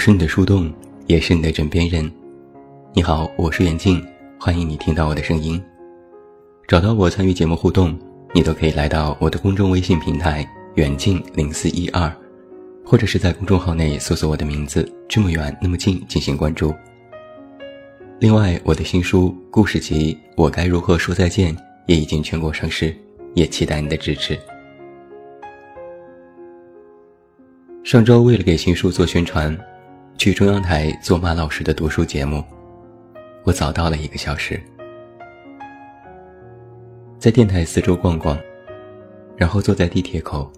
是你的树洞，也是你的枕边人。你好，我是袁静，欢迎你听到我的声音。找到我参与节目互动，你都可以来到我的公众微信平台“远近零四一二”，或者是在公众号内搜索我的名字“这么远那么近”进行关注。另外，我的新书故事集《我该如何说再见》也已经全国上市，也期待你的支持。上周为了给新书做宣传，去中央台做马老师的读书节目，我早到了一个小时，在电台四周逛逛，然后坐在地铁口，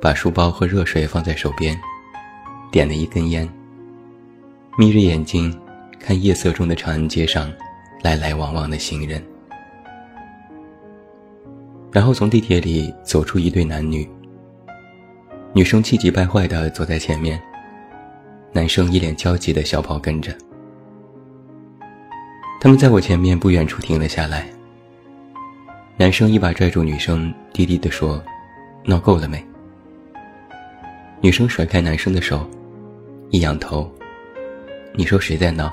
把书包和热水放在手边，点了一根烟，眯着眼睛看夜色中的长安街上来来往往的行人，然后从地铁里走出一对男女。女生气急败坏地走在前面，男生一脸焦急的小跑跟着。他们在我前面不远处停了下来。男生一把拽住女生，低低地说：“闹够了没？”女生甩开男生的手，一仰头：“你说谁在闹？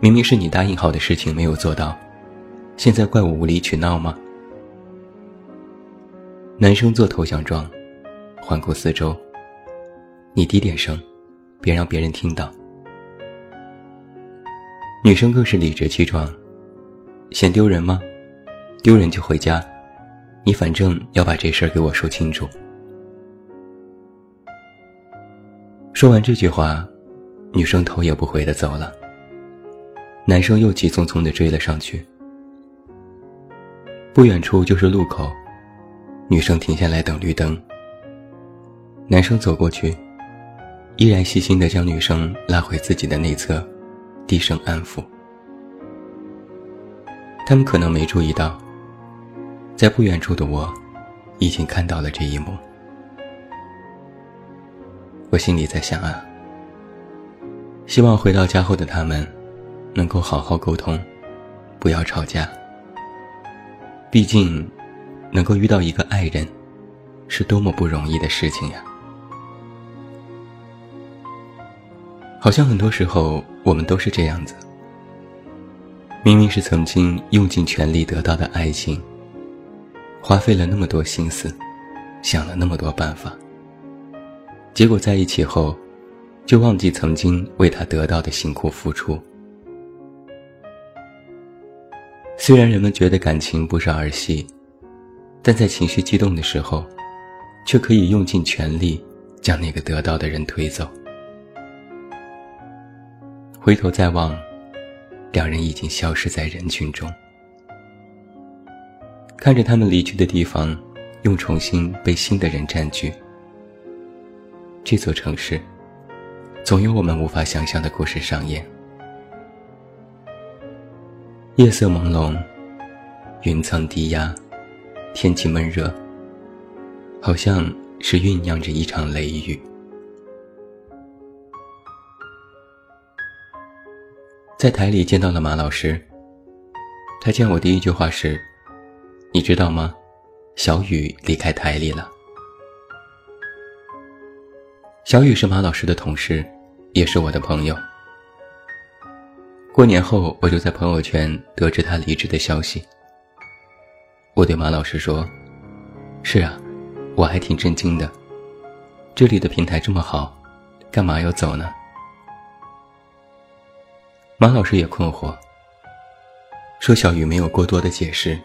明明是你答应好的事情没有做到，现在怪我无理取闹吗？”男生做投降状。环顾四周，你低点声，别让别人听到。女生更是理直气壮，嫌丢人吗？丢人就回家，你反正要把这事儿给我说清楚。说完这句话，女生头也不回的走了。男生又急匆匆的追了上去。不远处就是路口，女生停下来等绿灯。男生走过去，依然细心地将女生拉回自己的内侧，低声安抚。他们可能没注意到，在不远处的我，已经看到了这一幕。我心里在想啊，希望回到家后的他们，能够好好沟通，不要吵架。毕竟，能够遇到一个爱人，是多么不容易的事情呀。好像很多时候我们都是这样子，明明是曾经用尽全力得到的爱情，花费了那么多心思，想了那么多办法，结果在一起后，就忘记曾经为他得到的辛苦付出。虽然人们觉得感情不是儿戏，但在情绪激动的时候，却可以用尽全力将那个得到的人推走。回头再望，两人已经消失在人群中。看着他们离去的地方，又重新被新的人占据。这座城市，总有我们无法想象的故事上演。夜色朦胧，云层低压，天气闷热，好像是酝酿着一场雷雨。在台里见到了马老师，他见我第一句话是：“你知道吗？小雨离开台里了。”小雨是马老师的同事，也是我的朋友。过年后，我就在朋友圈得知他离职的消息。我对马老师说：“是啊，我还挺震惊的。这里的平台这么好，干嘛要走呢？”马老师也困惑，说：“小雨没有过多的解释，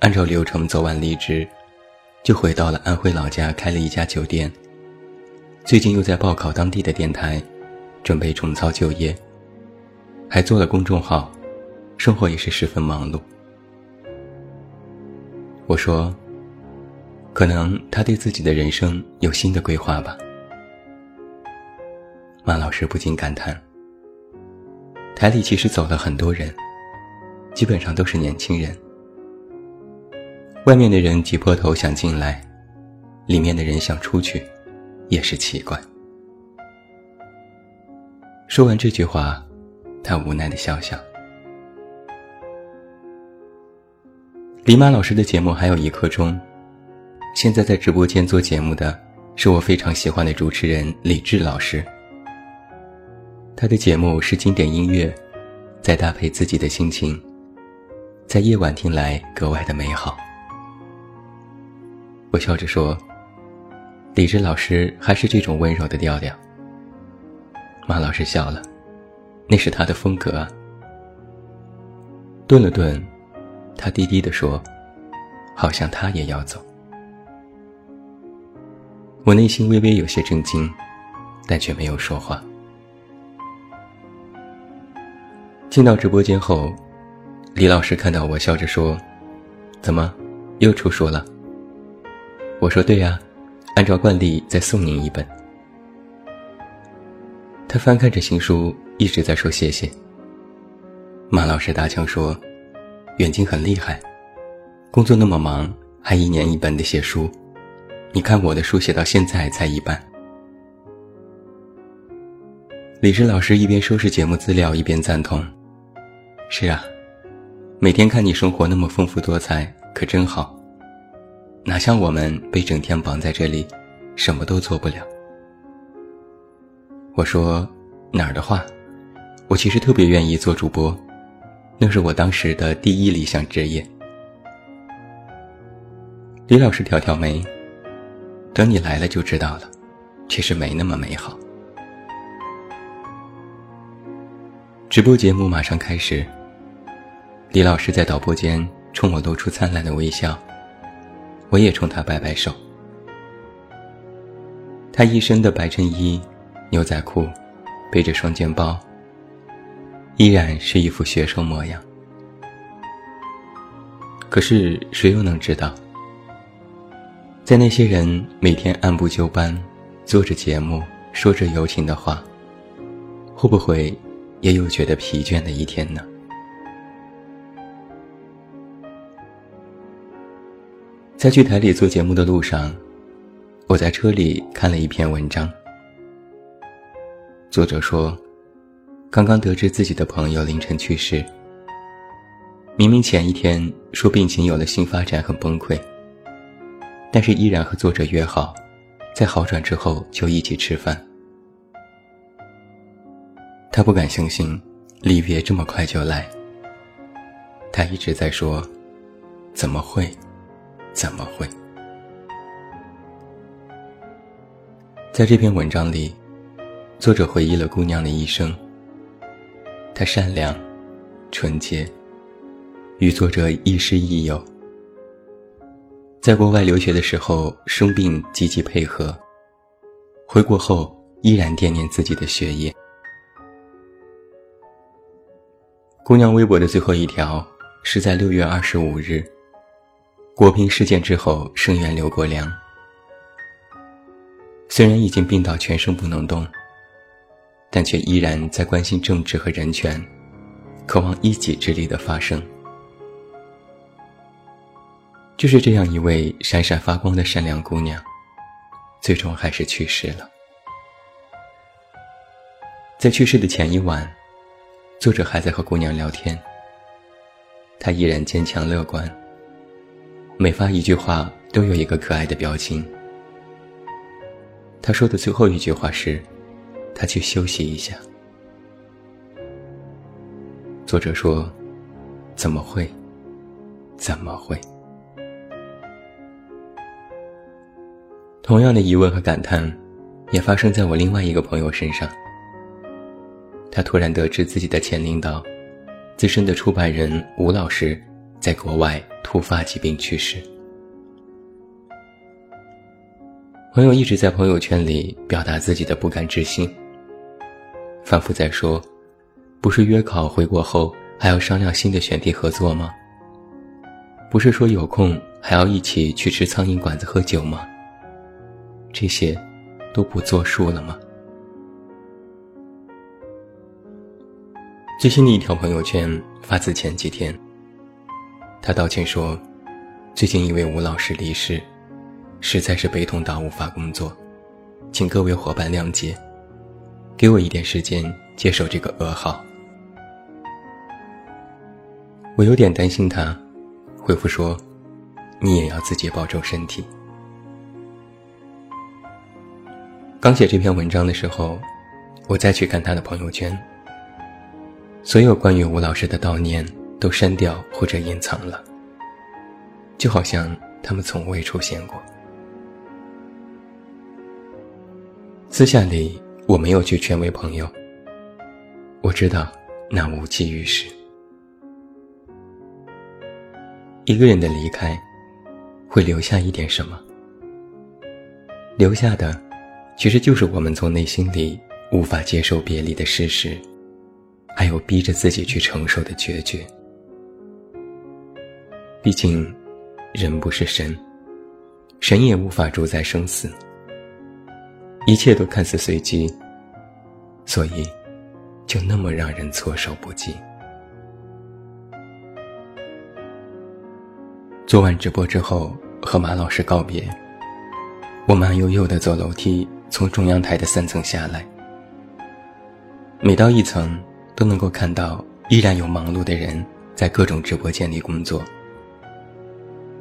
按照流程走完离职，就回到了安徽老家开了一家酒店。最近又在报考当地的电台，准备重操旧业，还做了公众号，生活也是十分忙碌。”我说：“可能他对自己的人生有新的规划吧。”马老师不禁感叹。台里其实走了很多人，基本上都是年轻人。外面的人挤破头想进来，里面的人想出去，也是奇怪。说完这句话，他无奈的笑笑。李马老师的节目还有一刻钟，现在在直播间做节目的是我非常喜欢的主持人李志老师。他的节目是经典音乐，再搭配自己的心情，在夜晚听来格外的美好。我笑着说：“李志老师还是这种温柔的调调。”马老师笑了：“那是他的风格啊。”顿了顿，他低低地说：“好像他也要走。”我内心微微有些震惊，但却没有说话。进到直播间后，李老师看到我，笑着说：“怎么，又出书了？”我说：“对呀，按照惯例再送您一本。”他翻看着新书，一直在说谢谢。马老师搭腔说：“远近很厉害，工作那么忙，还一年一本的写书。你看我的书写到现在才一半。”李志老师一边收拾节目资料，一边赞同。是啊，每天看你生活那么丰富多彩，可真好。哪像我们被整天绑在这里，什么都做不了。我说哪儿的话，我其实特别愿意做主播，那是我当时的第一理想职业。李老师挑挑眉，等你来了就知道了，其实没那么美好。直播节目马上开始。李老师在导播间冲我露出灿烂的微笑，我也冲他摆摆手。他一身的白衬衣、牛仔裤，背着双肩包，依然是一副学生模样。可是谁又能知道，在那些人每天按部就班做着节目、说着友情的话，会不会？也有觉得疲倦的一天呢。在去台里做节目的路上，我在车里看了一篇文章。作者说，刚刚得知自己的朋友凌晨去世，明明前一天说病情有了新发展，很崩溃，但是依然和作者约好，在好转之后就一起吃饭。他不敢相信，离别这么快就来。他一直在说：“怎么会？怎么会？”在这篇文章里，作者回忆了姑娘的一生。她善良、纯洁，与作者亦师亦友。在国外留学的时候生病，积极配合；回国后依然惦念自己的学业。姑娘微博的最后一条是在六月二十五日，国平事件之后声援刘国梁。虽然已经病到全身不能动，但却依然在关心政治和人权，渴望一己之力的发声。就是这样一位闪闪发光的善良姑娘，最终还是去世了。在去世的前一晚。作者还在和姑娘聊天，他依然坚强乐观。每发一句话都有一个可爱的表情。他说的最后一句话是：“他去休息一下。”作者说：“怎么会？怎么会？”同样的疑问和感叹，也发生在我另外一个朋友身上。他突然得知自己的前领导、资深的出版人吴老师在国外突发疾病去世。朋友一直在朋友圈里表达自己的不敢置信，反复在说：“不是约考回国后还要商量新的选题合作吗？不是说有空还要一起去吃苍蝇馆子喝酒吗？这些都不作数了吗？”最新的一条朋友圈发自前几天。他道歉说：“最近一位吴老师离世，实在是悲痛到无法工作，请各位伙伴谅解，给我一点时间接受这个噩耗。”我有点担心他，回复说：“你也要自己保重身体。”刚写这篇文章的时候，我再去看他的朋友圈，所有关于吴老师的悼念都删掉或者隐藏了，就好像他们从未出现过。私下里我没有去劝慰朋友，我知道那无济于事。一个人的离开，会留下一点什么？留下的，其实就是我们从内心里无法接受别离的事实，还有逼着自己去承受的决绝。毕竟，人不是神，神也无法主宰生死。一切都看似随机，所以就那么让人措手不及。做完直播之后，和马老师告别，我慢悠悠地走楼梯，从中央台的三层下来。每到一层，都能够看到依然有忙碌的人在各种直播间里工作，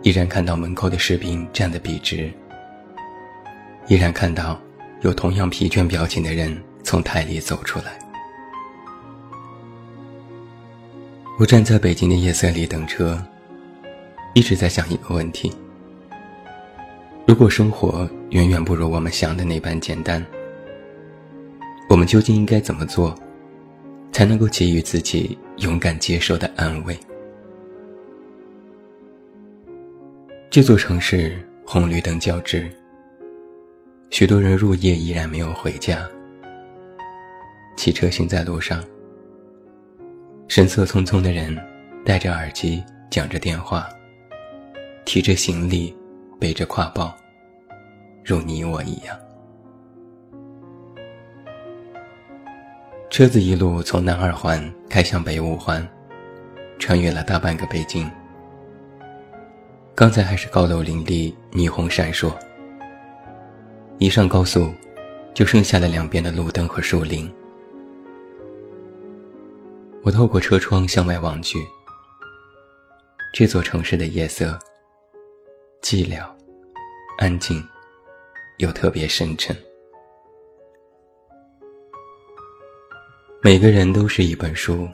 依然看到门口的士兵站得笔直，依然看到。有同样疲倦表情的人从台里走出来。我站在北京的夜色里等车，一直在想一个问题：如果生活远远不如我们想的那般简单，我们究竟应该怎么做，才能够给予自己勇敢接受的安慰？这座城市红绿灯交织。许多人入夜依然没有回家，骑车行在路上，神色匆匆的人戴着耳机讲着电话，提着行李，背着挎包，如你我一样。车子一路从南二环开向北五环，穿越了大半个北京。刚才还是高楼林立，霓虹闪烁。一上高速，就剩下了两边的路灯和树林。我透过车窗向外望去，这座城市的夜色寂寥、安静，又特别深沉。每个人都是一本书，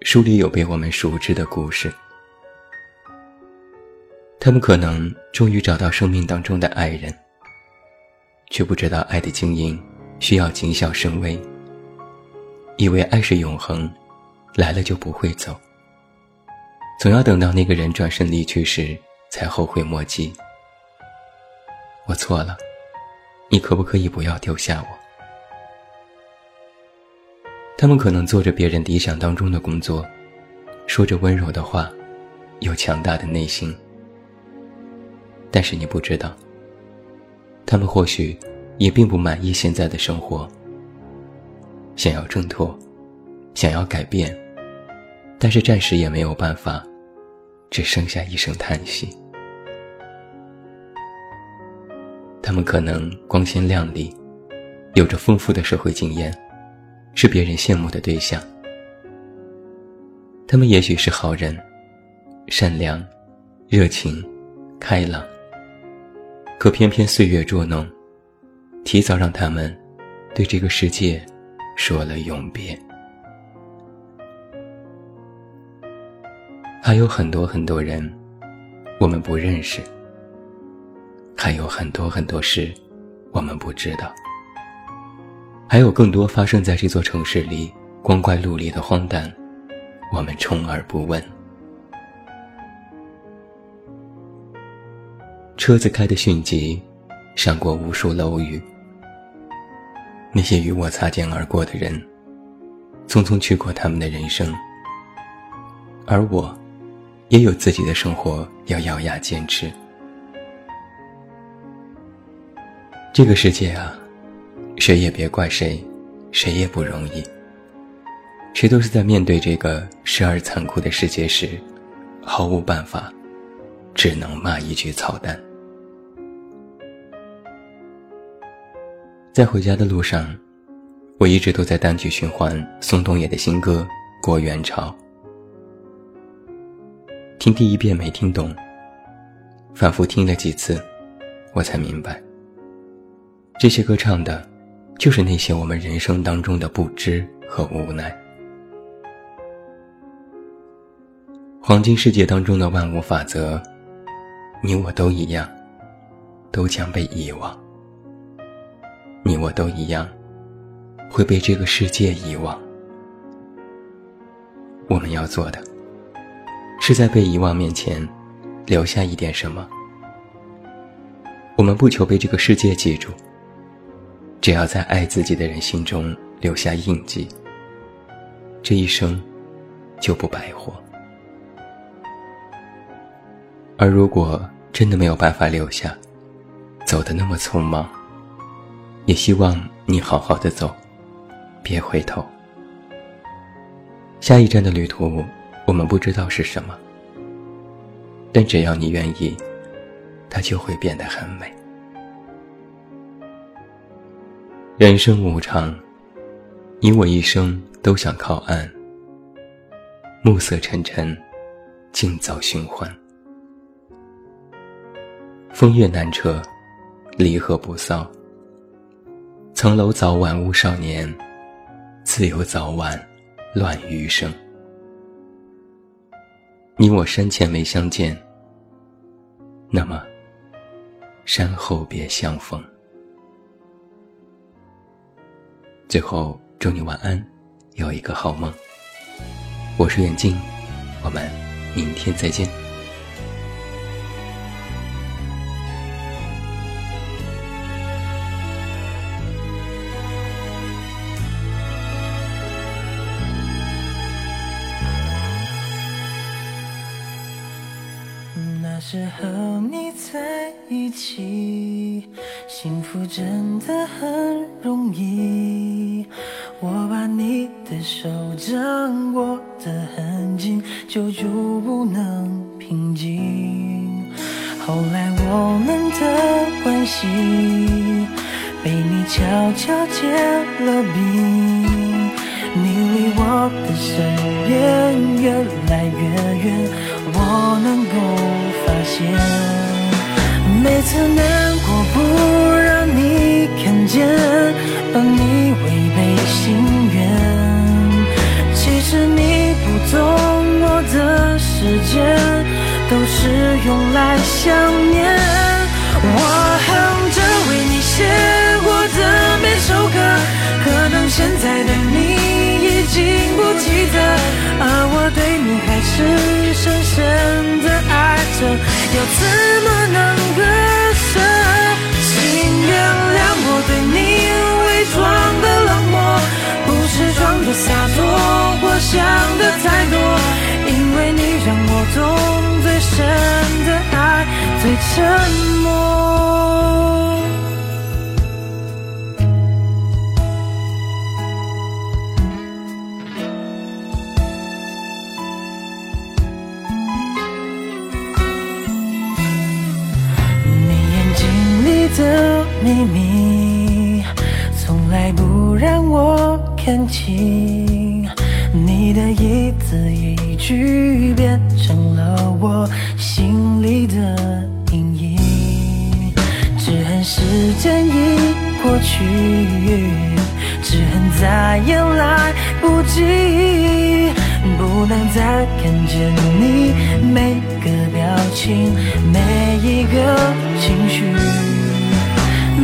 书里有被我们熟知的故事。他们可能终于找到生命当中的爱人。却不知道爱的经营需要谨小慎微，以为爱是永恒，来了就不会走。总要等到那个人转身离去时，才后悔莫及。我错了，你可不可以不要丢下我？他们可能做着别人理想当中的工作，说着温柔的话，有强大的内心，但是你不知道。他们或许也并不满意现在的生活，想要挣脱，想要改变，但是暂时也没有办法，只剩下一声叹息。他们可能光鲜亮丽，有着丰富的社会经验，是别人羡慕的对象。他们也许是好人，善良、热情、开朗。可偏偏岁月捉弄，提早让他们对这个世界说了永别。还有很多很多人，我们不认识；还有很多很多事，我们不知道；还有更多发生在这座城市里光怪陆离的荒诞，我们充耳不闻。车子开得迅疾，闪过无数楼宇。那些与我擦肩而过的人，匆匆去过他们的人生，而我，也有自己的生活要咬牙坚持。这个世界啊，谁也别怪谁，谁也不容易。谁都是在面对这个时而残酷的世界时，毫无办法，只能骂一句操蛋。在回家的路上，我一直都在单曲循环宋冬野的新歌《过元朝》。听第一遍没听懂，反复听了几次，我才明白，这些歌唱的就是那些我们人生当中的不知和无奈。黄金世界当中的万物法则，你我都一样，都将被遗忘。你我都一样，会被这个世界遗忘。我们要做的，是在被遗忘面前，留下一点什么。我们不求被这个世界记住，只要在爱自己的人心中留下印记，这一生就不白活。而如果真的没有办法留下，走的那么匆忙，也希望你好好的走，别回头。下一站的旅途，我们不知道是什么，但只要你愿意，它就会变得很美。人生无常，你我一生都想靠岸，暮色沉沉，静早寻欢。风月难测，离合不骚。层楼早晚误少年，自有早晚乱余生。你我山前没相见，那么山后别相逢。最后，祝你晚安，有一个好梦。我是远近，我们明天再见。那时候你在一起，幸福真的很容易。我把你的手掌握得很紧，久久不能平静。后来我们的关系被你悄悄结了冰，你离我的身边越来越远，我能够发现。每次难过不让你看见，而你违背心愿。其实你不懂我的时间，都是用来想念。我哼着为你写过的每首歌，可能现在的你已经不记得，而我对你还是深深的爱着。要怎么能割舍？请原谅我对你伪装的冷漠，不是装的洒脱，我想的太多，因为你让我懂最深的爱，最沉默。秘密，从来不让我看清。你的一字一句变成了我心里的阴影。只恨时间已过去，只恨再也来不及，不能再看见你每个表情，每一个情绪。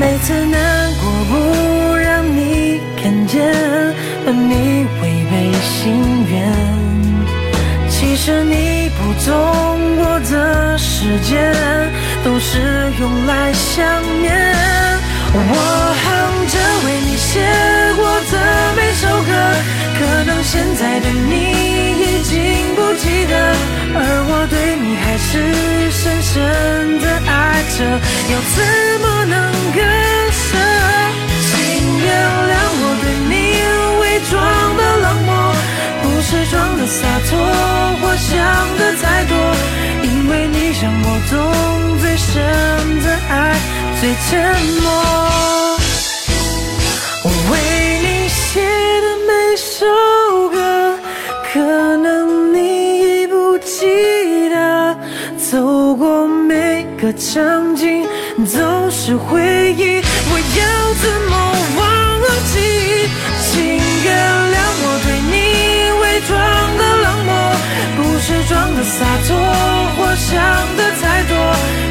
每次难过不让你看见，而你违背心愿。其实你不懂我的时间，都是用来想念。我哼着为你写过的每首歌，可能现在的你已经不记得，而我对你还是深深的爱着。要怎么歌声，请原谅我对你伪装的冷漠，不是装的洒脱，我想的太多，因为你让我懂最深的爱，最沉默。我为你写的每首歌，可能你已不记得，走过每个场景。都是回忆，我要怎么忘？记，请原谅我对你伪装的冷漠，不是装的洒脱或想的太多，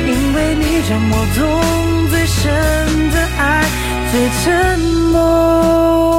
因为你让我懂最深的爱最沉默。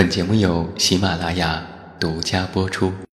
本节目由喜马拉雅独家播出。